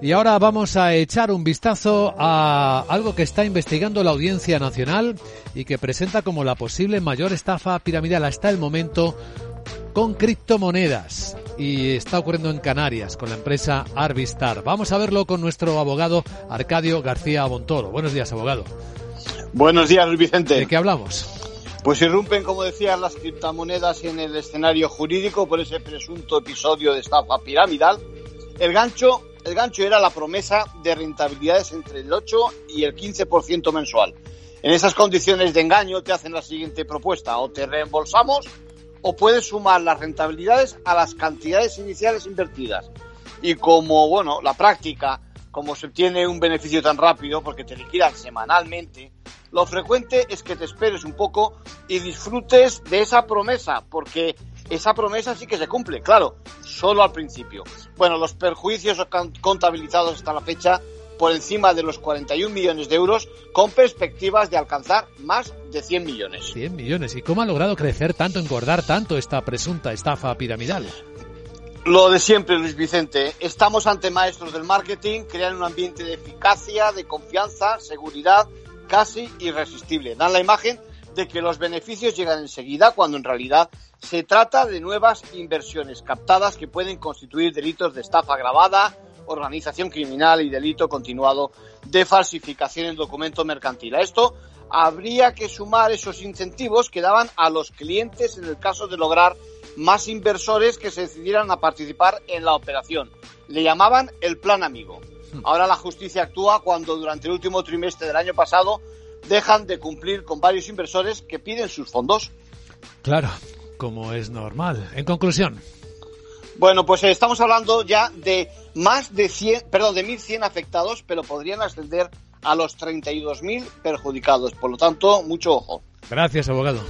Y ahora vamos a echar un vistazo a algo que está investigando la Audiencia Nacional y que presenta como la posible mayor estafa piramidal hasta el momento con criptomonedas. Y está ocurriendo en Canarias con la empresa Arvistar. Vamos a verlo con nuestro abogado Arcadio García Bontoro. Buenos días, abogado. Buenos días, Luis Vicente. ¿De qué hablamos? Pues irrumpen, como decías, las criptomonedas en el escenario jurídico por ese presunto episodio de estafa piramidal. El gancho, el gancho era la promesa de rentabilidades entre el 8 y el 15% mensual. En esas condiciones de engaño te hacen la siguiente propuesta, o te reembolsamos o puedes sumar las rentabilidades a las cantidades iniciales invertidas. Y como, bueno, la práctica, como se obtiene un beneficio tan rápido, porque te liquidan semanalmente, lo frecuente es que te esperes un poco y disfrutes de esa promesa, porque esa promesa sí que se cumple, claro, solo al principio. Bueno, los perjuicios contabilizados hasta la fecha por encima de los 41 millones de euros con perspectivas de alcanzar más de 100 millones. 100 millones. ¿Y cómo ha logrado crecer tanto, engordar tanto esta presunta estafa piramidal? Lo de siempre, Luis Vicente. Estamos ante maestros del marketing, crean un ambiente de eficacia, de confianza, seguridad, casi irresistible. Dan la imagen de que los beneficios llegan enseguida cuando en realidad se trata de nuevas inversiones captadas que pueden constituir delitos de estafa agravada, organización criminal y delito continuado de falsificación en documento mercantil. A esto habría que sumar esos incentivos que daban a los clientes en el caso de lograr más inversores que se decidieran a participar en la operación. Le llamaban el plan amigo. Ahora la justicia actúa cuando durante el último trimestre del año pasado dejan de cumplir con varios inversores que piden sus fondos. Claro, como es normal. En conclusión. Bueno, pues eh, estamos hablando ya de más de 100, perdón, de 1.100 afectados, pero podrían ascender a los 32.000 perjudicados. Por lo tanto, mucho ojo. Gracias, abogado.